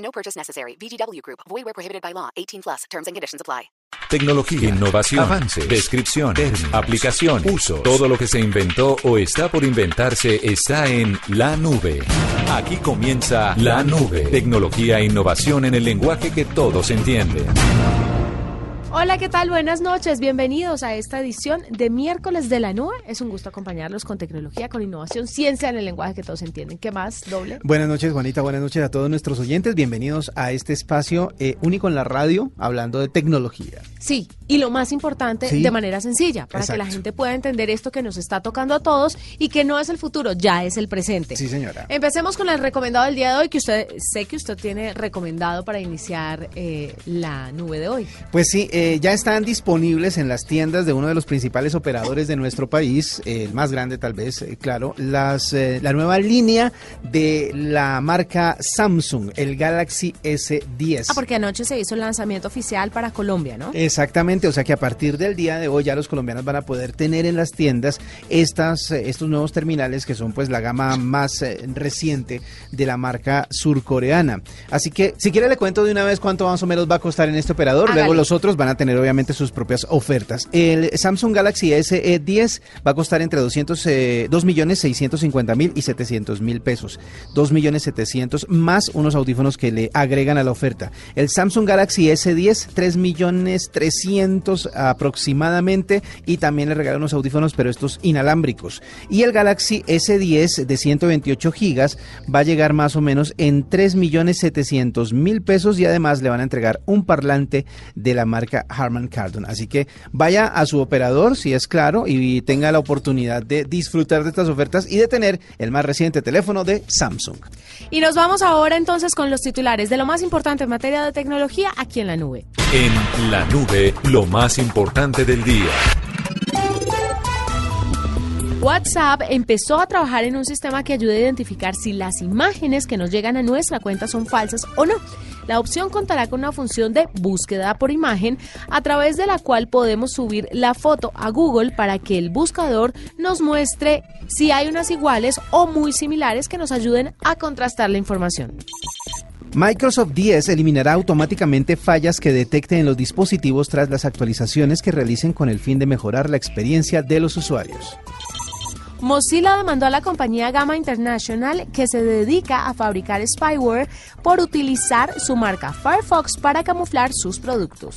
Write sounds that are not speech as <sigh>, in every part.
No purchase necessary. VGW Group. Void where prohibited by law. 18 plus. Terms and conditions apply. Tecnología, innovación, avance, descripción, términos, aplicación, uso. Todo lo que se inventó o está por inventarse está en la nube. Aquí comienza la nube. Tecnología e innovación en el lenguaje que todos entienden. Hola, ¿qué tal? Buenas noches. Bienvenidos a esta edición de miércoles de la nube. Es un gusto acompañarlos con tecnología, con innovación, ciencia en el lenguaje que todos entienden. ¿Qué más, doble? Buenas noches, Juanita. Buenas noches a todos nuestros oyentes. Bienvenidos a este espacio eh, único en la radio, hablando de tecnología. Sí, y lo más importante, Sí. de manera sencilla, para que la gente pueda entender esto que nos está tocando a todos y que no es el futuro, ya es el presente. Sí, señora. Empecemos con el recomendado del día de hoy, que usted sé que usted tiene recomendado para iniciar eh, la nube de hoy. Pues sí, eh, ya están disponibles en las tiendas de uno de los principales operadores de nuestro país, eh, el más grande tal vez, eh, claro, las, eh, la nueva línea de la marca Samsung, el Galaxy S10. Ah, porque anoche se hizo el lanzamiento oficial para Colombia, ¿no? Exactamente, o sea que a partir del día de hoy ya los colombianos van a poder tener en las tiendas estas, eh, estos nuevos terminales que son pues la gama más eh, reciente de la marca surcoreana. Así que si quiere le cuento de una vez cuánto más o menos va a costar en este operador, luego los otros van a tener obviamente sus propias ofertas. El Samsung Galaxy S10 va a costar entre 200, eh, 2 millones 650 mil y 700 mil pesos. 2 millones 700 más unos audífonos que le agregan a la oferta. El Samsung Galaxy S10, 3 millones 300 aproximadamente y también le regalan unos audífonos, pero estos inalámbricos. Y el Galaxy S10 de 128 gigas va a llegar más o menos en 3 millones 700 mil pesos y además le van a entregar un parlante de la marca Harman Kardon. Así que vaya a su operador, si es claro, y tenga la oportunidad de disfrutar de estas ofertas y de tener el más reciente teléfono de Samsung. Y nos vamos ahora entonces con los titulares de lo más importante en materia de tecnología aquí en la nube. En la nube, lo más importante del día. WhatsApp empezó a trabajar en un sistema que ayuda a identificar si las imágenes que nos llegan a nuestra cuenta son falsas o no. La opción contará con una función de búsqueda por imagen a través de la cual podemos subir la foto a Google para que el buscador nos muestre si hay unas iguales o muy similares que nos ayuden a contrastar la información. Microsoft 10 eliminará automáticamente fallas que detecte en los dispositivos tras las actualizaciones que realicen con el fin de mejorar la experiencia de los usuarios. Mozilla demandó a la compañía Gamma International que se dedica a fabricar spyware por utilizar su marca Firefox para camuflar sus productos.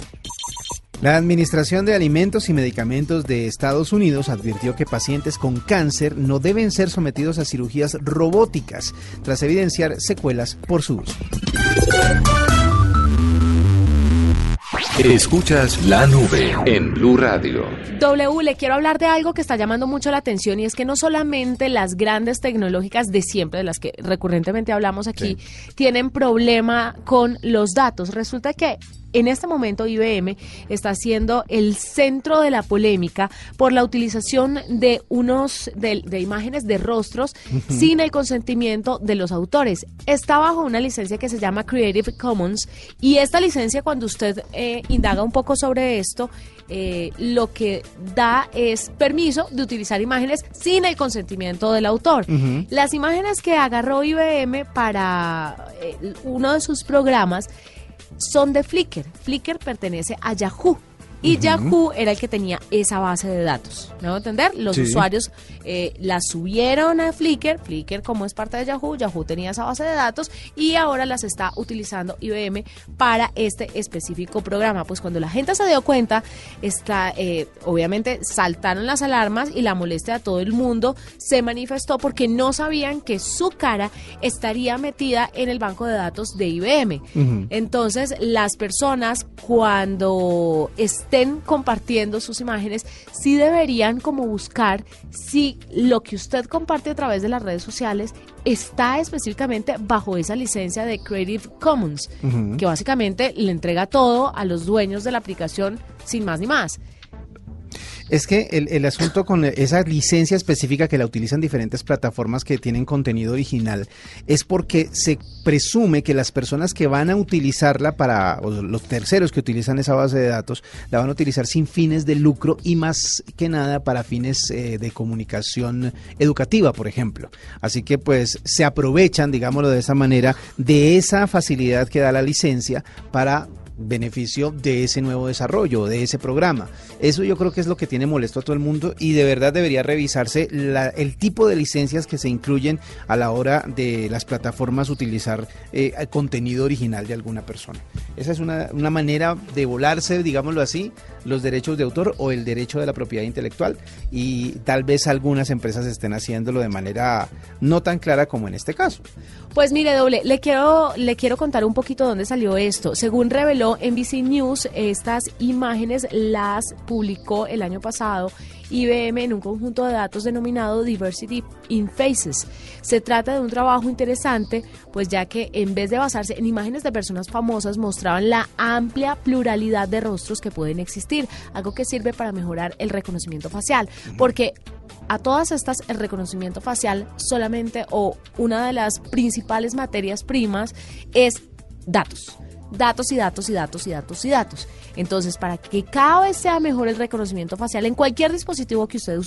La Administración de Alimentos y Medicamentos de Estados Unidos advirtió que pacientes con cáncer no deben ser sometidos a cirugías robóticas tras evidenciar secuelas por su uso. Escuchas la nube en Blue Radio. W, le quiero hablar de algo que está llamando mucho la atención y es que no solamente las grandes tecnológicas de siempre, de las que recurrentemente hablamos aquí, tienen problema con los datos. Resulta que en este momento IBM está siendo el centro de la polémica por la utilización de unos de, de imágenes de rostros sin el consentimiento de los autores. Está bajo una licencia que se llama Creative Commons y esta licencia cuando usted eh, indaga un poco sobre esto eh, lo que da es permiso de utilizar imágenes sin el consentimiento del autor. Las imágenes que agarró IBM para eh, uno de sus programas son de Flickr. Flickr pertenece a Yahoo. Y Yahoo era el que tenía esa base de datos. ¿Me voy a entender? Los Sí. usuarios eh, la subieron a Flickr. Flickr, como es parte de Yahoo, Yahoo tenía esa base de datos y ahora las está utilizando IBM para este específico programa. Pues cuando la gente se dio cuenta, está, eh, obviamente saltaron las alarmas y la molestia de todo el mundo se manifestó porque no sabían que su cara estaría metida en el banco de datos de IBM. Entonces, las personas cuando están estén compartiendo sus imágenes, sí deberían como buscar si lo que usted comparte a través de las redes sociales está específicamente bajo esa licencia de Creative Commons, que básicamente le entrega todo a los dueños de la aplicación sin más ni más. Es que el, el, asunto con esa licencia específica que la utilizan diferentes plataformas que tienen contenido original es porque se presume que las personas que van a utilizarla para, o los terceros que utilizan esa base de datos, la van a utilizar sin fines de lucro y más que nada para fines eh, de comunicación educativa, por ejemplo. Así que pues se aprovechan, digámoslo de esa manera, de esa facilidad que da la licencia para beneficio de ese nuevo desarrollo, de ese programa. Eso yo creo que es lo que tiene molesto a todo el mundo y de verdad debería revisarse el tipo de licencias que se incluyen a la hora de las plataformas utilizar eh, contenido original de alguna persona. Esa es una, una manera de volarse, digámoslo así, los derechos de autor o el derecho de la propiedad intelectual y tal vez algunas empresas estén haciéndolo de manera no tan clara como en este caso. Pues mire, doble, le quiero, le quiero contar un poquito dónde salió esto. Según reveló NBC News, estas imágenes las publicó el año pasado IBM en un conjunto de datos denominado Diversity in Faces. Se trata de un trabajo interesante, pues ya que en vez de basarse en imágenes de personas famosas, mostraban la amplia pluralidad de rostros que pueden existir, algo que sirve para mejorar el reconocimiento facial, porque a todas estas el reconocimiento facial solamente o una de las principales materias primas es datos datos y datos y datos y datos y datos. Entonces, para que cada vez sea mejor el reconocimiento facial en cualquier dispositivo que usted,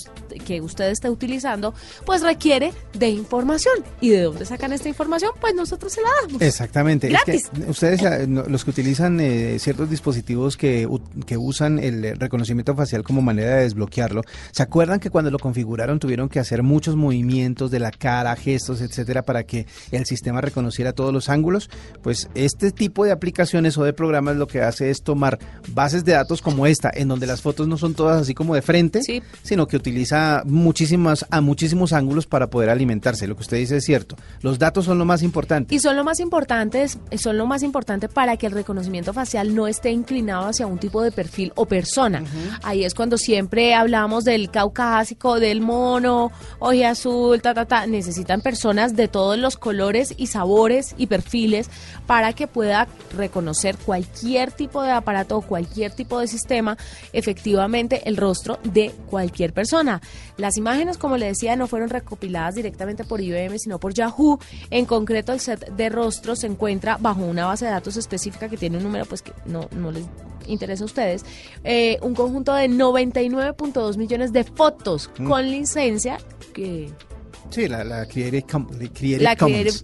que usted esté utilizando, pues requiere de información. ¿Y de dónde sacan esta información? Pues nosotros se la damos. Exactamente. Gratis. ustedes, eh, los que utilizan eh, ciertos dispositivos que, que usan el reconocimiento facial como manera de desbloquearlo, ¿se acuerdan que cuando lo configuraron tuvieron que hacer muchos movimientos de la cara, gestos, etcétera, para que el sistema reconociera todos los ángulos? Pues este tipo de aplicaciones o de programas lo que hace es tomar bases de datos como esta, en donde las fotos no son todas así como de frente, sino que utiliza muchísimas, a muchísimos ángulos para poder alimentarse. Lo que usted dice es cierto. Los datos son lo más importante. Y son lo más importantes, son lo más importante para que el reconocimiento facial no esté inclinado hacia un tipo de perfil o persona. Ahí es cuando siempre hablamos del caucásico, del mono, oje azul, ta, ta, ta. Necesitan personas de todos los colores y sabores y perfiles para que pueda reconocer cualquier tipo de aparato o cualquier tipo de sistema efectivamente el rostro de cualquier persona. Las imágenes, como le decía, no fueron recopiladas directamente por IBM, sino por Yahoo. En concreto, el set de rostros se encuentra bajo una base de datos específica que tiene un número pues que no, no les interesa a ustedes, eh, un conjunto de 99.2 millones de fotos mm. con licencia que Sí, la, la Creative,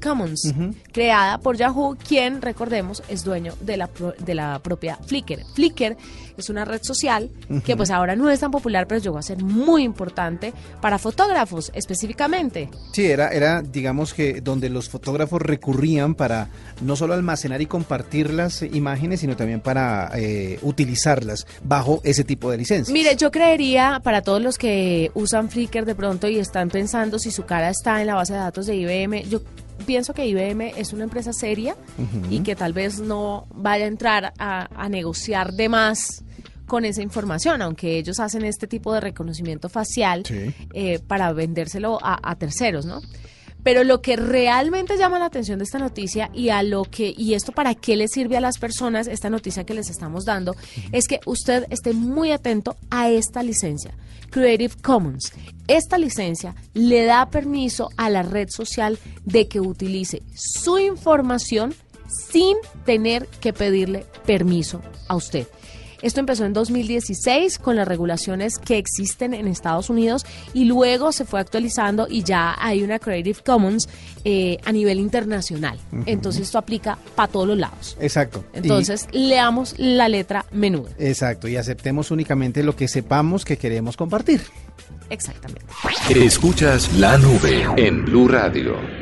Commons, creada por Yahoo, quien, recordemos, es dueño de la, de la propia Flickr. Flickr es una red social que pues ahora no es tan popular, pero llegó a ser muy importante para fotógrafos específicamente. Sí, era, era digamos que donde los fotógrafos recurrían para no solo almacenar y compartir las imágenes, sino también para eh, utilizarlas bajo ese tipo de licencia. Mire, yo creería para todos los que usan Flickr de pronto y están pensando si su cara está en la base de datos de IBM, yo pienso que IBM es una empresa seria y que tal vez no vaya a entrar a, negociar de más con esa información, aunque ellos hacen este tipo de reconocimiento facial eh, para vendérselo a, a terceros, ¿no? Pero lo que realmente llama la atención de esta noticia y a lo que y esto para qué le sirve a las personas esta noticia que les estamos dando es que usted esté muy atento a esta licencia Creative Commons. Esta licencia le da permiso a la red social de que utilice su información sin tener que pedirle permiso a usted. Esto empezó en 2016 con las regulaciones que existen en Estados Unidos y luego se fue actualizando y ya hay una Creative Commons eh, a nivel internacional. Entonces esto aplica para todos los lados. Exacto. Entonces leamos la letra menuda. Exacto, y aceptemos únicamente lo que sepamos que queremos compartir. Exactamente. Escuchas la nube en Blue Radio.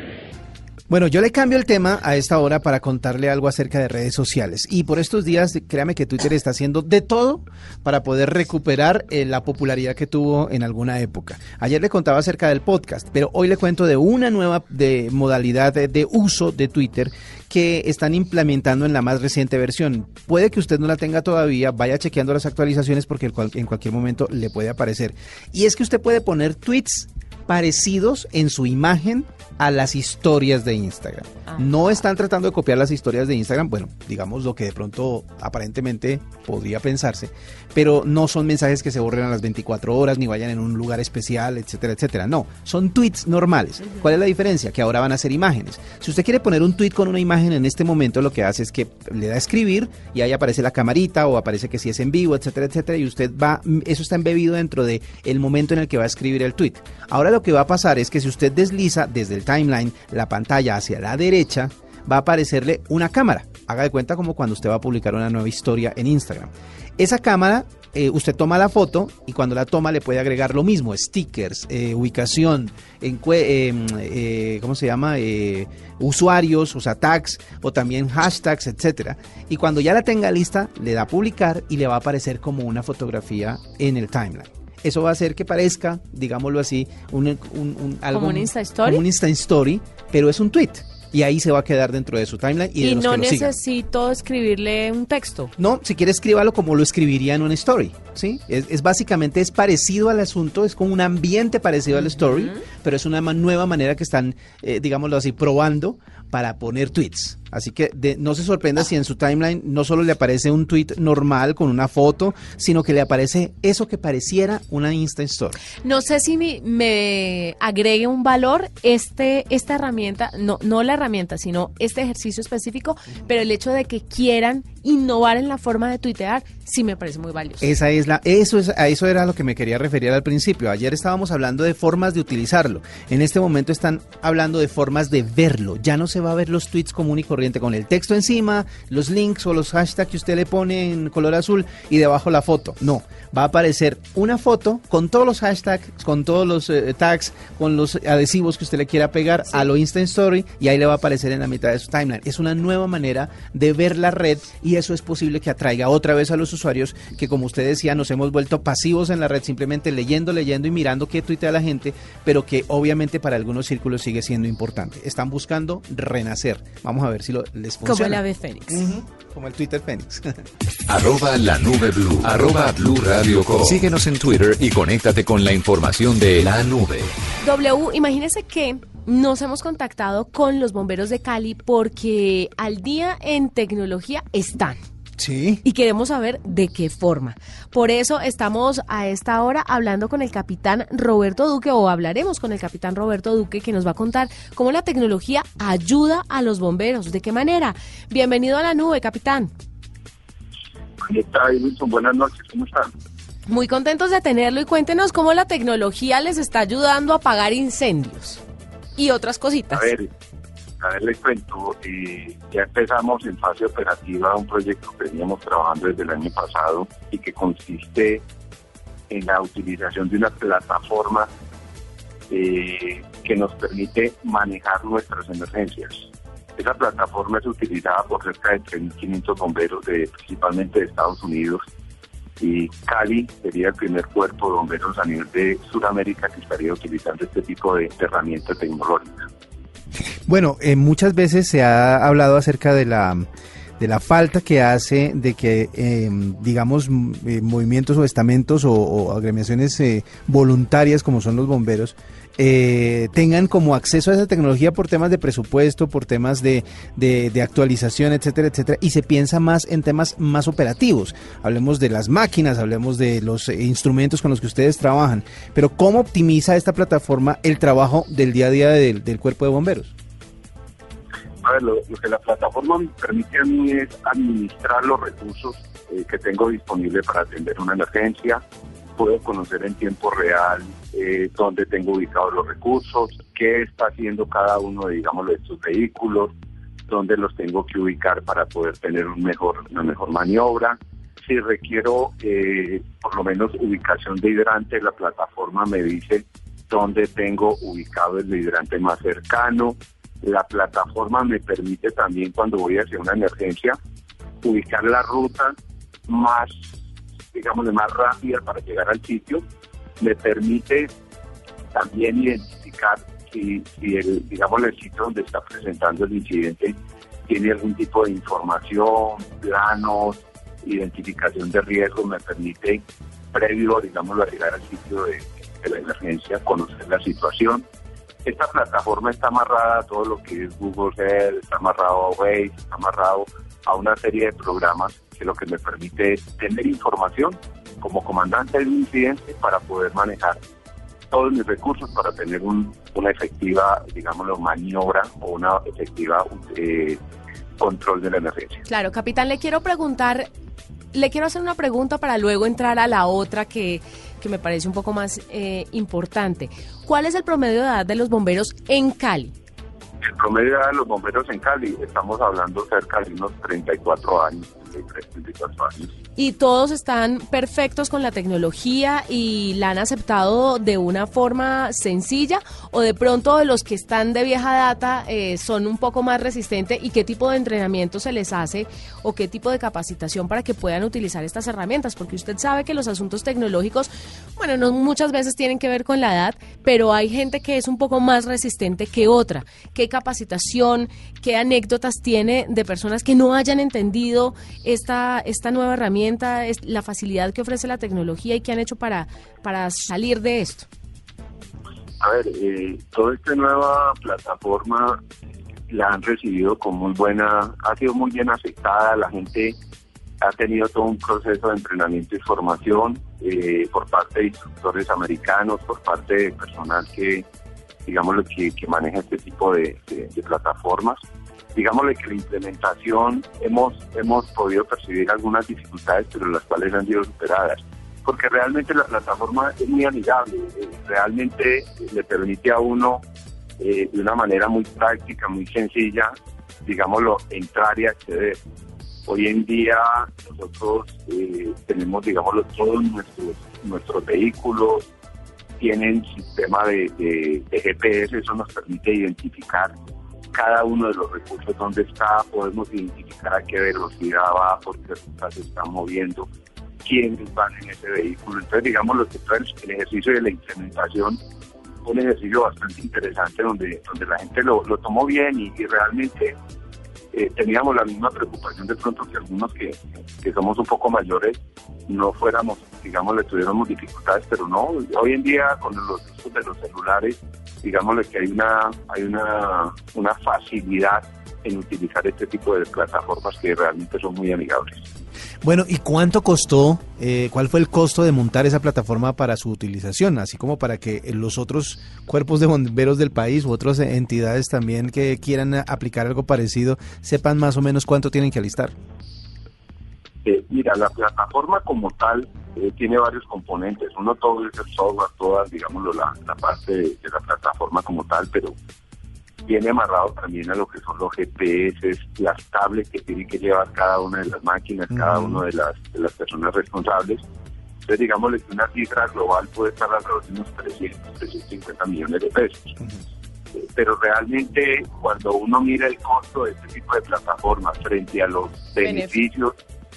Bueno, yo le cambio el tema a esta hora para contarle algo acerca de redes sociales. Y por estos días, créame que Twitter está haciendo de todo para poder recuperar eh, la popularidad que tuvo en alguna época. Ayer le contaba acerca del podcast, pero hoy le cuento de una nueva de modalidad de, uso de Twitter que están implementando en la más reciente versión. Puede que usted no la tenga todavía, vaya chequeando las actualizaciones porque en cualquier momento le puede aparecer. Y es que usted puede poner tweets parecidos en su imagen a las historias de Instagram. No están tratando de copiar las historias de Instagram, bueno, digamos lo que de pronto aparentemente podría pensarse, pero no son mensajes que se borren a las 24 horas ni vayan en un lugar especial, etcétera, etcétera. No, son tweets normales. ¿Cuál es la diferencia? Que ahora van a ser imágenes. Si usted quiere poner un tweet con una imagen en este momento, lo que hace es que le da a escribir y ahí aparece la camarita o aparece que si es en vivo, etcétera, etcétera, y usted va, eso está embebido dentro de el momento en el que va a escribir el tweet. Ahora lo que va a pasar es que si usted desliza desde el timeline la pantalla hacia la derecha, va a aparecerle una cámara. Haga de cuenta como cuando usted va a publicar una nueva historia en Instagram. Esa cámara, eh, usted toma la foto y cuando la toma le puede agregar lo mismo, stickers, eh, ubicación, encue- eh, ¿cómo se llama? Eh, usuarios, o sea, tags, o también hashtags, etcétera. Y cuando ya la tenga lista, le da publicar y le va a aparecer como una fotografía en el timeline. Eso va a hacer que parezca, digámoslo así, un, un- un- algo- un Insta Story? como un Insta Story, pero es un tweet. Y ahí se va a quedar dentro de su timeline y, de Y los no que lo sigan. necesito escribirle un texto. No, si quiere escríbalo como lo escribiría en una story, ¿sí? Es, es básicamente, es parecido al asunto, es como un ambiente parecido al story, pero es una nueva manera que están, eh, digámoslo así, probando para poner tweets. Así que de- no se sorprenda si en su timeline no solo le aparece un tweet normal con una foto, sino que le aparece eso que pareciera una Insta Story. No sé si me agregue un valor este esta herramienta, no no la herramienta, sino este ejercicio específico, pero el hecho de que quieran innovar en la forma de tuitear sí me parece muy valioso. Esa es la, eso es, a eso era lo que me quería referir al principio. Ayer estábamos hablando de formas de utilizarlo. En este momento están hablando de formas de verlo. Ya no se va a ver los tweets común y corriente con el texto encima, los links o los hashtags que usted le pone en color azul y debajo la foto. No, va a aparecer una foto con todos los hashtags, con todos los eh, tags, con los adhesivos que usted le quiera pegar a lo Instant Story y ahí le va a aparecer en la mitad de su timeline. Es una nueva manera de ver la red y eso es posible que atraiga otra vez a los usuarios que como usted decía nos hemos vuelto pasivos en la red simplemente leyendo, leyendo y mirando qué tuitea la gente, pero que obviamente para algunos círculos sigue siendo importante. Están buscando renacer. Vamos a ver si lo, les funciona. Como el ave fénix. Como el Twitter Fénix. <laughs> Arroba la nube blue. Arroba blue radio com. Síguenos en Twitter y conéctate con la información de la nube. W, imagínese que nos hemos contactado con los bomberos de Cali porque al día en tecnología están. Sí. y queremos saber de qué forma. Por eso estamos a esta hora hablando con el capitán Roberto Duque o hablaremos con el capitán Roberto Duque que nos va a contar cómo la tecnología ayuda a los bomberos, de qué manera. Bienvenido a la nube, capitán. ¿Qué tal, Wilson? Buenas noches, ¿cómo están? Muy contentos de tenerlo y cuéntenos cómo la tecnología les está ayudando a apagar incendios y otras cositas. A ver, ver, les cuento. eh, ya empezamos en fase operativa un proyecto que veníamos trabajando desde el año pasado y que consiste en la utilización de una plataforma eh, que nos permite manejar nuestras emergencias. Esa plataforma es utilizada por cerca de 3.500 bomberos, principalmente de Estados Unidos, y Cali sería el primer cuerpo de bomberos a nivel de Sudamérica que estaría utilizando este tipo de herramientas tecnológicas. Bueno, eh, muchas veces se ha hablado acerca de la de la falta que hace de que, eh, digamos, eh, movimientos o estamentos o, o agremiaciones eh, voluntarias como son los bomberos eh, tengan como acceso a esa tecnología por temas de presupuesto, por temas de, actualización, etcétera, etcétera, y se piensa más en temas más operativos. Hablemos de las máquinas, hablemos de los eh, instrumentos con los que ustedes trabajan, pero ¿cómo optimiza esta plataforma el trabajo del día a día del, cuerpo de bomberos? A ver, lo, lo que la plataforma me permite a mí es administrar los recursos eh, que tengo disponibles para atender una emergencia. Puedo conocer en tiempo real eh, dónde tengo ubicados los recursos, qué está haciendo cada uno, digamos, de estos vehículos, dónde los tengo que ubicar para poder tener un mejor, una mejor maniobra. Si requiero eh, por lo menos ubicación de hidrante, la plataforma me dice dónde tengo ubicado el hidrante más cercano, La plataforma me permite también cuando voy hacia una emergencia ubicar la ruta más, digamos, más rápida para llegar al sitio. Me permite también identificar si, si el, digamos, el sitio donde está presentando el incidente tiene algún tipo de información, planos, identificación de riesgo, me permite, previo, digamos, a llegar al sitio de, la emergencia, conocer la situación. Esta plataforma está amarrada a todo lo que es Google Earth, está amarrado a Waze, está amarrado a una serie de programas que lo que me permite es tener información como comandante de un incidente para poder manejar todos mis recursos para tener una efectiva, digámoslo, maniobra o una efectiva eh, control de la emergencia. Claro, capitán, le quiero preguntar, le quiero hacer una pregunta para luego entrar a la otra que, que me parece un poco más eh, importante. ¿Cuál es el promedio de edad de los bomberos en Cali? El promedio de edad de los bomberos en Cali, estamos hablando cerca de unos 34 años, 33, 34 años. Y todos están perfectos con la tecnología y la han aceptado de una forma sencilla o de pronto los que están de vieja data eh, son un poco más resistentes y qué tipo de entrenamiento se les hace o qué tipo de capacitación para que puedan utilizar estas herramientas porque usted sabe que los asuntos tecnológicos bueno no muchas veces tienen que ver con la edad pero hay gente que es un poco más resistente que otra. Qué capacitación qué anécdotas tiene de personas que no hayan entendido esta esta nueva herramienta la facilidad que ofrece la tecnología y qué han hecho para, para salir de esto? A ver, eh, toda esta nueva plataforma la han recibido con muy buena, ha sido muy bien aceptada, la gente ha tenido todo un proceso de entrenamiento y formación eh, por parte de instructores americanos, por parte de personal que, digamos, que, que maneja este tipo de plataformas digámosle que la implementación hemos, hemos podido percibir algunas dificultades, pero las cuales han sido superadas. Porque realmente la plataforma es muy amigable, eh, realmente le permite a uno eh, de una manera muy práctica, muy sencilla, digámoslo, entrar y acceder. Hoy en día nosotros eh, tenemos, digámoslo, todos nuestros, nuestros vehículos tienen sistema de GPS, eso nos permite identificar cada uno de los recursos donde está, podemos identificar a qué velocidad va, por qué ruta se está moviendo, quiénes van en ese vehículo. Entonces, digamos, lo que el ejercicio de la implementación un ejercicio bastante interesante donde, donde la gente lo, tomó bien y, realmente eh, teníamos la misma preocupación de pronto que algunos que, que, somos un poco mayores no fuéramos, digamos, le tuviéramos dificultades, pero no, hoy en día con los usos de los celulares digámosle que hay una, hay una, una facilidad en utilizar este tipo de plataformas que realmente son muy amigables. Bueno, ¿y cuánto costó, eh, cuál fue el costo de montar esa plataforma para su utilización? Así como para que los otros cuerpos de bomberos del país u otras entidades también que quieran aplicar algo parecido sepan más o menos cuánto tienen que alistar. Eh, mira, la plataforma como tal eh, tiene varios componentes. Uno todo es el software, toda, digámoslo, la, parte de, la plataforma como tal, pero viene amarrado también a lo que son los GPS, las tablets que tiene que llevar cada una de las máquinas, cada una de las, de las personas responsables. Entonces, digámosle que una cifra global puede estar alrededor de unos 300, 350 millones de pesos. Eh, pero realmente, cuando uno mira el costo de este tipo de plataformas frente a los beneficios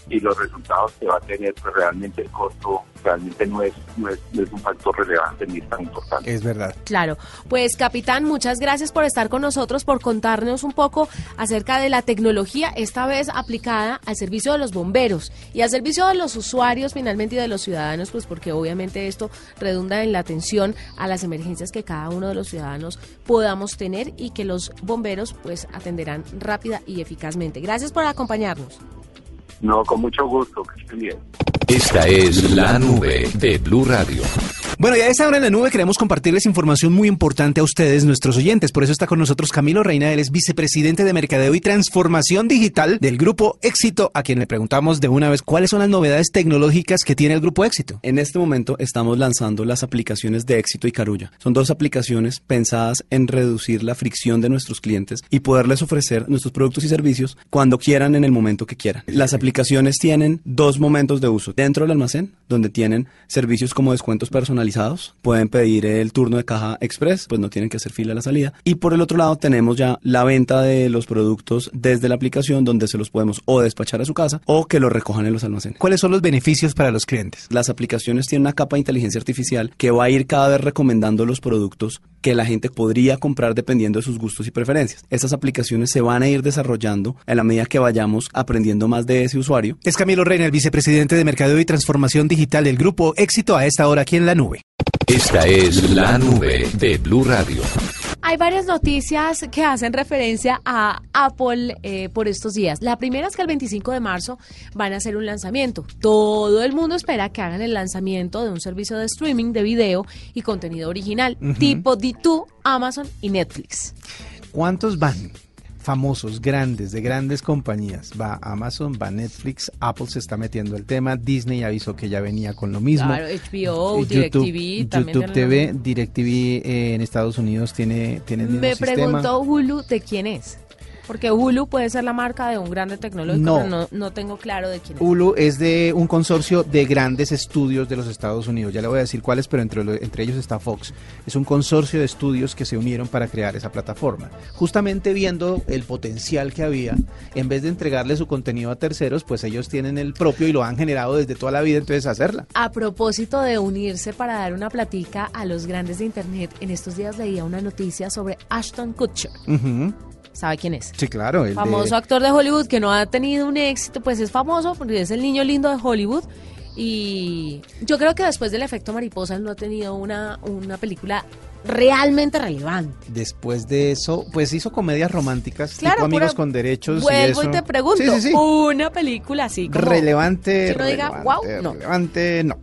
y los resultados que va a tener, pues realmente el costo realmente no es, no es, un factor relevante ni es tan importante. Es verdad. Claro. Pues capitán, muchas gracias por estar con nosotros, por contarnos un poco acerca de la tecnología, esta vez aplicada al servicio de los bomberos y al servicio de los usuarios finalmente y de los ciudadanos, pues porque obviamente esto redunda en la atención a las emergencias que cada uno de los ciudadanos podamos tener y que los bomberos pues atenderán rápida y eficazmente. Gracias por acompañarnos. No, con mucho gusto, que estén bien. Esta es la nube de Blue Radio. Bueno, ya a esta hora en la nube queremos compartirles información muy importante a ustedes, nuestros oyentes. Por eso está con nosotros Camilo Reina, él es vicepresidente de Mercadeo y Transformación Digital del Grupo Éxito, a quien le preguntamos de una vez cuáles son las novedades tecnológicas que tiene el Grupo Éxito. En este momento estamos lanzando las aplicaciones de Éxito y Carulla. Son dos aplicaciones pensadas en reducir la fricción de nuestros clientes y poderles ofrecer nuestros productos y servicios cuando quieran en el momento que quieran. Las aplicaciones tienen dos momentos de uso. Dentro del almacén, donde tienen servicios como descuentos personalizados pueden pedir el turno de caja express, pues no tienen que hacer fila a la salida. Y por el otro lado tenemos ya la venta de los productos desde la aplicación donde se los podemos o despachar a su casa o que los recojan en los almacenes. ¿Cuáles son los beneficios para los clientes? Las aplicaciones tienen una capa de inteligencia artificial que va a ir cada vez recomendando los productos que la gente podría comprar dependiendo de sus gustos y preferencias. Estas aplicaciones se van a ir desarrollando en la medida que vayamos aprendiendo más de ese usuario. Es Camilo Reina, el vicepresidente de Mercadeo y Transformación Digital del Grupo Éxito a esta hora aquí en la nube. Esta es la nube de Blue Radio. Hay varias noticias que hacen referencia a Apple eh, por estos días. La primera es que el 25 de marzo van a hacer un lanzamiento. Todo el mundo espera que hagan el lanzamiento de un servicio de streaming de video y contenido original, tipo D2, Amazon y Netflix. ¿Cuántos van? Famosos, grandes, de grandes compañías. Va Amazon, va Netflix, Apple se está metiendo el tema, Disney avisó que ya venía con lo mismo. Claro, HBO, Eh, DirecTV, también YouTube TV. DirecTV eh, en Estados Unidos tiene, tiene el mismo Me sistema. pregunto Hulu de quién es. Porque Hulu puede ser la marca de un grande tecnológico, No. pero no, no tengo claro de quién es. Hulu es de un consorcio de grandes estudios de los Estados Unidos. Ya le voy a decir cuáles, pero entre, lo- entre ellos está Fox. Es un consorcio de estudios que se unieron para crear esa plataforma. Justamente viendo el potencial que había, en vez de entregarle su contenido a terceros, pues ellos tienen el propio y lo han generado desde toda la vida, entonces hacerla. A propósito de unirse para dar una platica a los grandes de Internet, en estos días leía una noticia sobre Ashton Kutcher. Ujú. ¿Sabe quién es? Sí, claro. el de- famoso actor de Hollywood que no ha tenido un éxito, pues es famoso porque es el niño lindo de Hollywood. Y yo creo que después del efecto mariposa no ha tenido una, una película realmente relevante. Después de eso, pues hizo comedias románticas, Claro, tipo amigos con derechos. Vuelvo y, eso. te pregunto, Sí, sí, sí. una película así como... relevante, que uno diga, "Guau", no. relevante, no.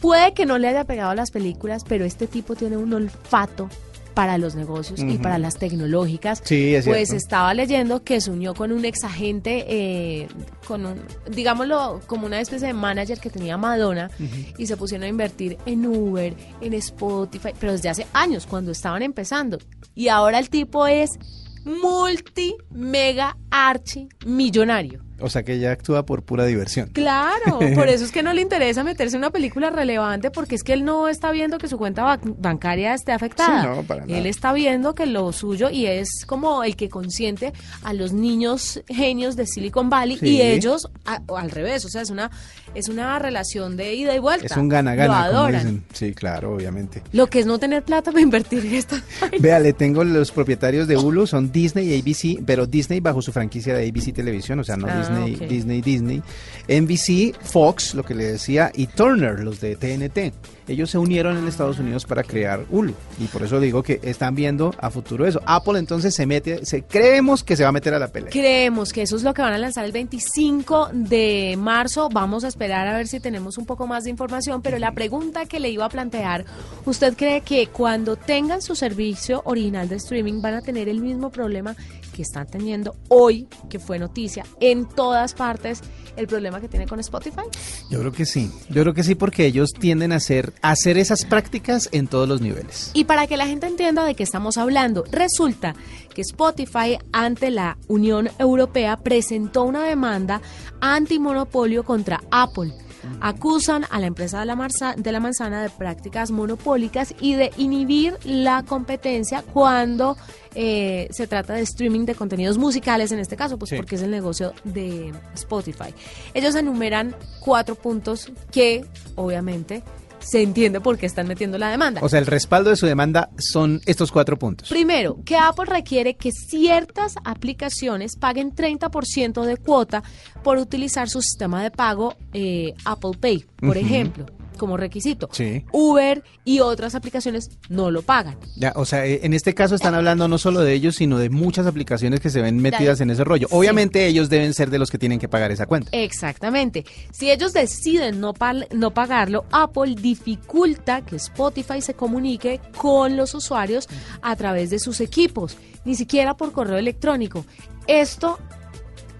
Puede que no le haya pegado a las películas, pero este tipo tiene un olfato para los negocios y para las tecnológicas. Sí, es Pues cierto. estaba leyendo que se unió con un ex agente, eh, con un, digámoslo, como una especie de manager que tenía Madonna y se pusieron a invertir en Uber, en Spotify, pero desde hace años, cuando estaban empezando. Y ahora el tipo es multi, mega, archi millonario. O sea que ella actúa por pura diversión. Claro, <laughs> por eso es que no le interesa meterse en una película relevante porque es que él no está viendo que su cuenta ba- bancaria esté afectada. Sí, no, para nada. Él está viendo que lo suyo y es como el que consiente a los niños genios de Silicon Valley Sí. y ellos a- al revés, o sea, es una es una relación de ida y vuelta. Es un gana-gana, Lo adoran. dicen. Sí, claro, obviamente. Lo que es no tener plata para invertir en esta <laughs> Vea, le tengo los propietarios de Hulu, son Disney y ABC, pero Disney bajo su franquicia de ABC Televisión, o sea, no Ah, Disney, ok. Disney, Disney. NBC, Fox, lo que le decía, y Turner, los de TNT. Ellos se unieron en Estados Unidos para crear Hulu, y por eso digo que están viendo a futuro eso. Apple entonces se mete, se, creemos que se va a meter a la pelea. Creemos que eso es lo que van a lanzar el 25 de marzo. Vamos a esperar a ver si tenemos un poco más de información, pero la pregunta que le iba a plantear, ¿usted cree que cuando tengan su servicio original de streaming van a tener el mismo problema que están teniendo hoy, que fue noticia en todas partes, el problema que tiene con Spotify? Yo creo que sí, yo creo que sí porque ellos tienden a hacer, a hacer esas prácticas en todos los niveles. Y para que la gente entienda de qué estamos hablando, resulta que Spotify ante la Unión Europea presentó una demanda antimonopolio contra Apple. Acusan a la empresa de la, marza- de la manzana de prácticas monopólicas y de inhibir la competencia cuando eh, se trata de streaming de contenidos musicales, en este caso, pues Sí. porque es el negocio de Spotify. Ellos enumeran cuatro puntos que, obviamente, se entiende por qué están metiendo la demanda. O sea, el respaldo de su demanda son estos cuatro puntos. Primero, que Apple requiere que ciertas aplicaciones paguen 30% de cuota por utilizar su sistema de pago eh, Apple Pay, por ejemplo, como requisito. Sí. Uber y otras aplicaciones no lo pagan. Ya, o sea, eh, en este caso están hablando no solo de ellos, sino de muchas aplicaciones que se ven metidas en ese rollo. Sí. Obviamente ellos deben ser de los que tienen que pagar esa cuenta. Exactamente. Si ellos deciden no, no pagarlo, Apple dificulta que Spotify se comunique con los usuarios a través de sus equipos, ni siquiera por correo electrónico. Esto,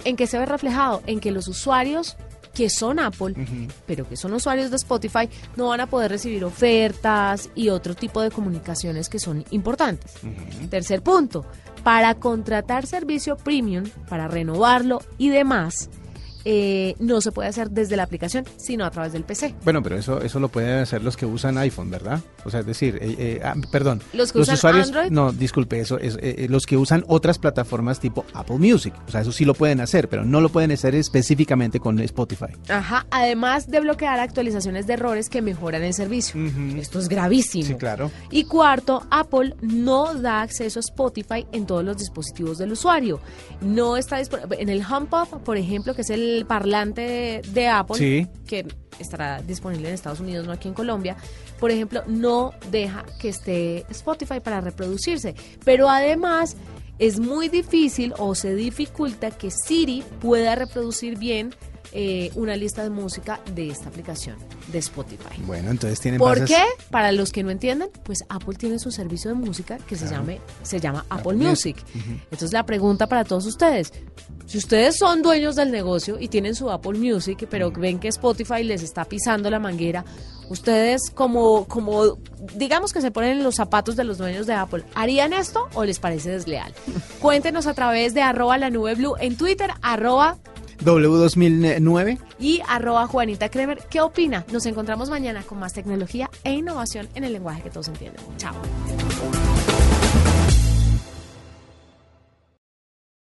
¿en qué se ve reflejado? En que los usuarios que son Apple, pero que son usuarios de Spotify, no van a poder recibir ofertas y otro tipo de comunicaciones que son importantes. Tercer punto, para contratar servicio premium, para renovarlo y demás, eh, no se puede hacer desde la aplicación, sino a través del PC. Bueno, pero eso eso lo pueden hacer los que usan iPhone, ¿verdad? O sea, es decir, eh, eh, ah, perdón, ¿Los que usan usuarios, Android? no, disculpe, eso es eh, eh, los que usan otras plataformas tipo Apple Music, o sea, eso sí lo pueden hacer, pero no lo pueden hacer específicamente con Spotify. Ajá, además de bloquear actualizaciones de errores que mejoran el servicio. Esto es gravísimo. Sí, claro. Y cuarto, Apple no da acceso a Spotify en todos los dispositivos del usuario. No está disponible en el HomePod, por ejemplo, que es el parlante de, de Apple, Sí. que estará disponible en Estados Unidos, no aquí en Colombia. Por ejemplo, no deja que esté Spotify para reproducirse. Pero además es muy difícil o se dificulta que Siri pueda reproducir bien eh, una lista de música de esta aplicación de Spotify. Bueno, entonces tienen ¿Por bases- qué? Para los que no entienden, pues Apple tiene su servicio de música que se, llame, se llama Apple, Apple Music. Music. Entonces la pregunta para todos ustedes, si ustedes son dueños del negocio y tienen su Apple Music, pero ven que Spotify les está pisando la manguera, ustedes como, como digamos que se ponen en los zapatos de los dueños de Apple, ¿harían esto o les parece desleal? <laughs> Cuéntenos a través de arroba la nube blue en Twitter, arroba W2009 y arroba Juanita Kremer. ¿Qué opina? Nos encontramos mañana con más tecnología e innovación en el lenguaje que todos entienden. Chao.